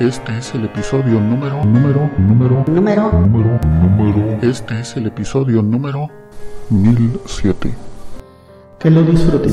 Este es el episodio número, número, número, número, número, número. Este es el episodio número 1007. Que lo disfruten.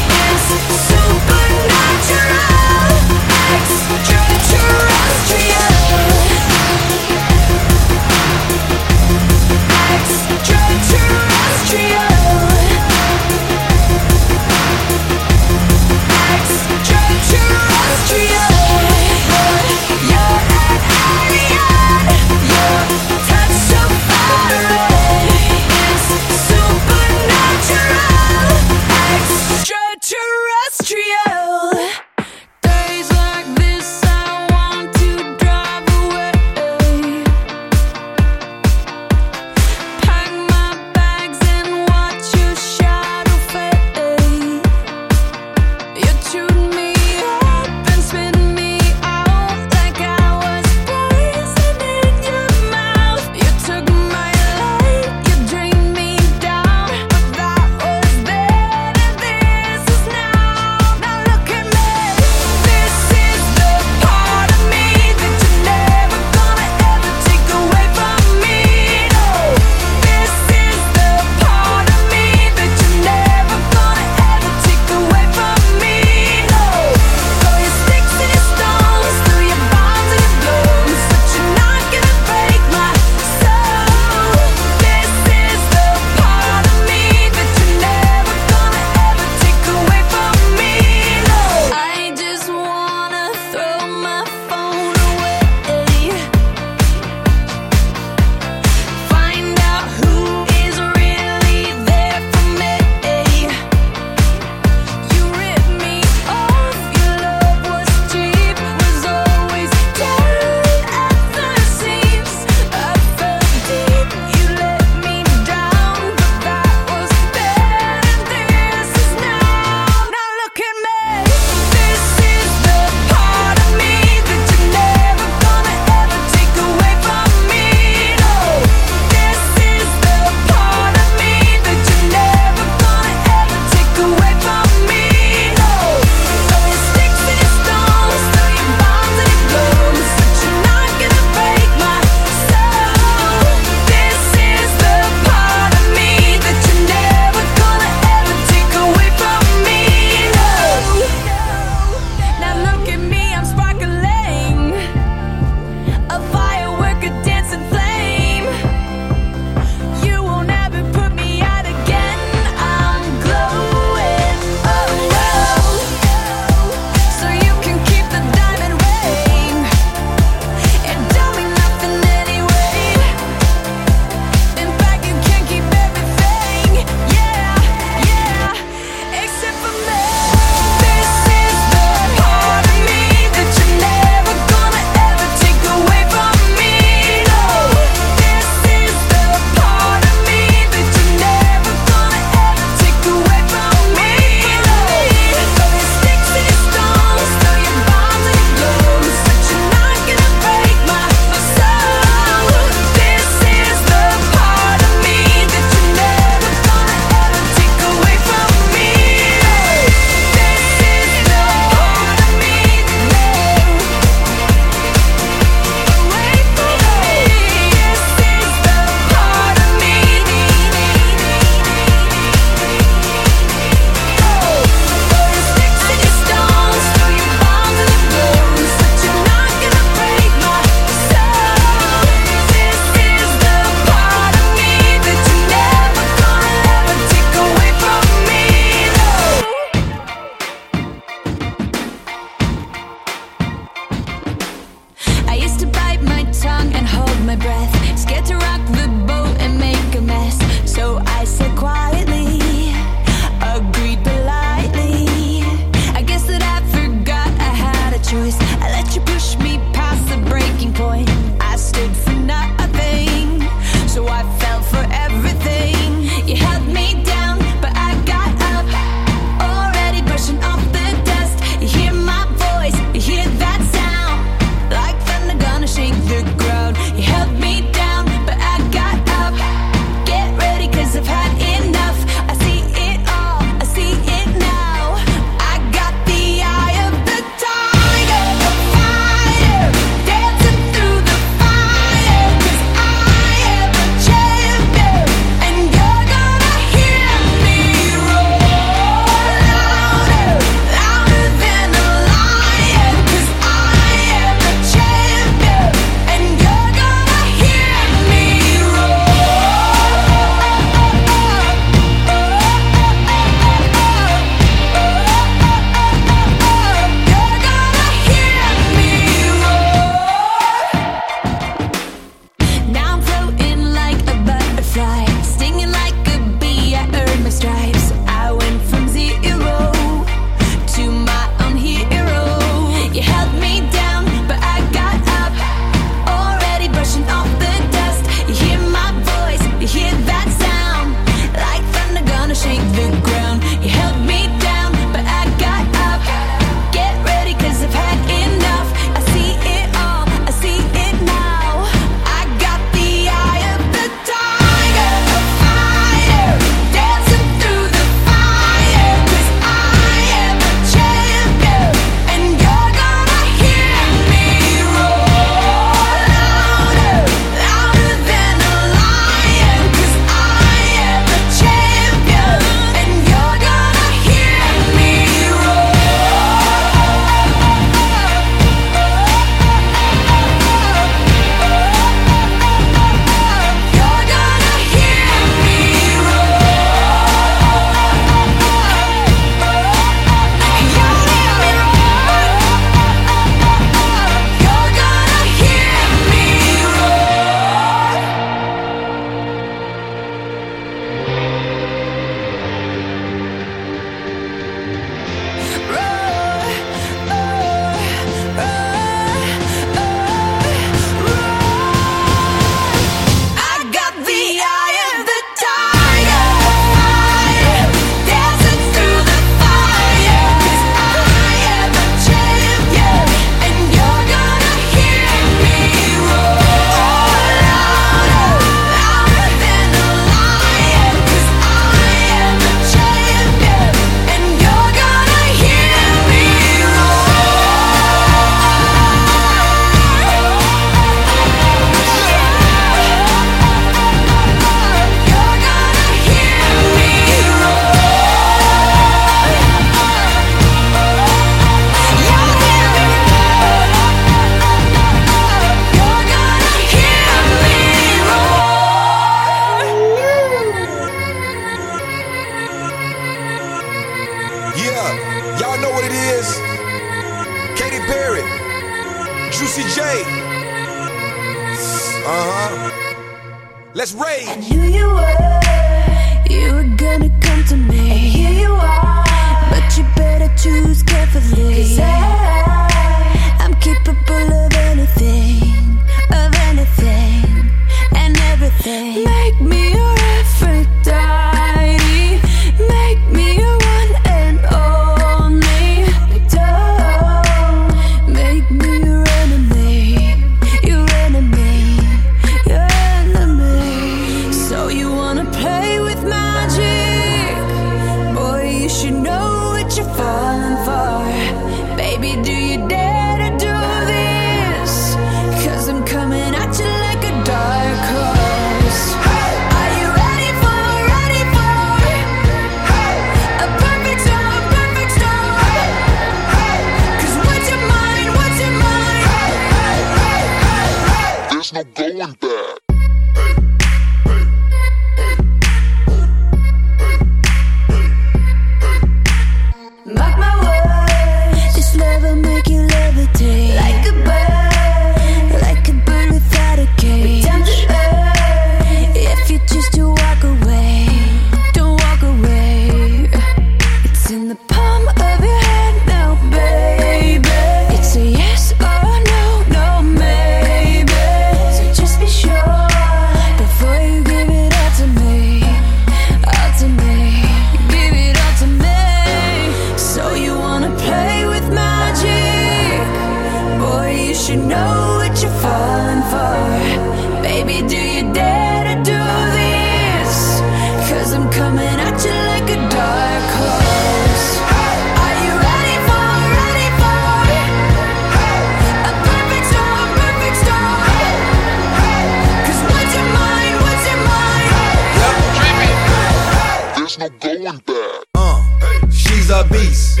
a beast.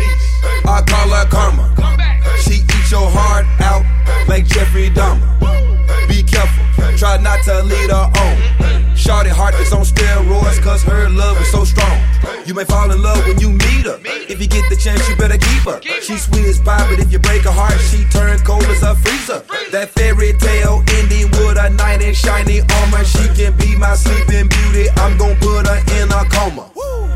I call her karma. She eats your heart out like Jeffrey Dahmer. Be careful, try not to lead her on. Shorty heart is on steroids, cause her love is so strong. You may fall in love when you meet her. If you get the chance, you better keep her. She sweet as pie, but if you break her heart, she turn cold as a freezer. That fairy tale ending with a knight in shiny armor. She can be my sleeping beauty. I'm gonna put her in a coma.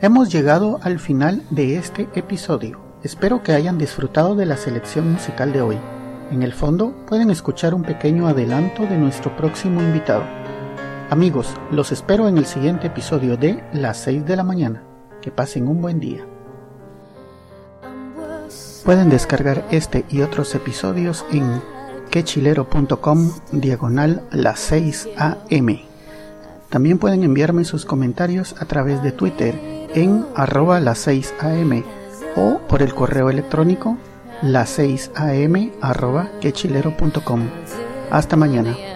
Hemos llegado al final de este episodio. Espero que hayan disfrutado de la selección musical de hoy. En el fondo pueden escuchar un pequeño adelanto de nuestro próximo invitado Amigos, los espero en el siguiente episodio de Las 6 de la mañana. Que pasen un buen día. Pueden descargar este y otros episodios en quechilero.com diagonal las 6 am. También pueden enviarme sus comentarios a través de Twitter en arroba las 6 am o por el correo electrónico las 6 am arroba quechilero.com. Hasta mañana.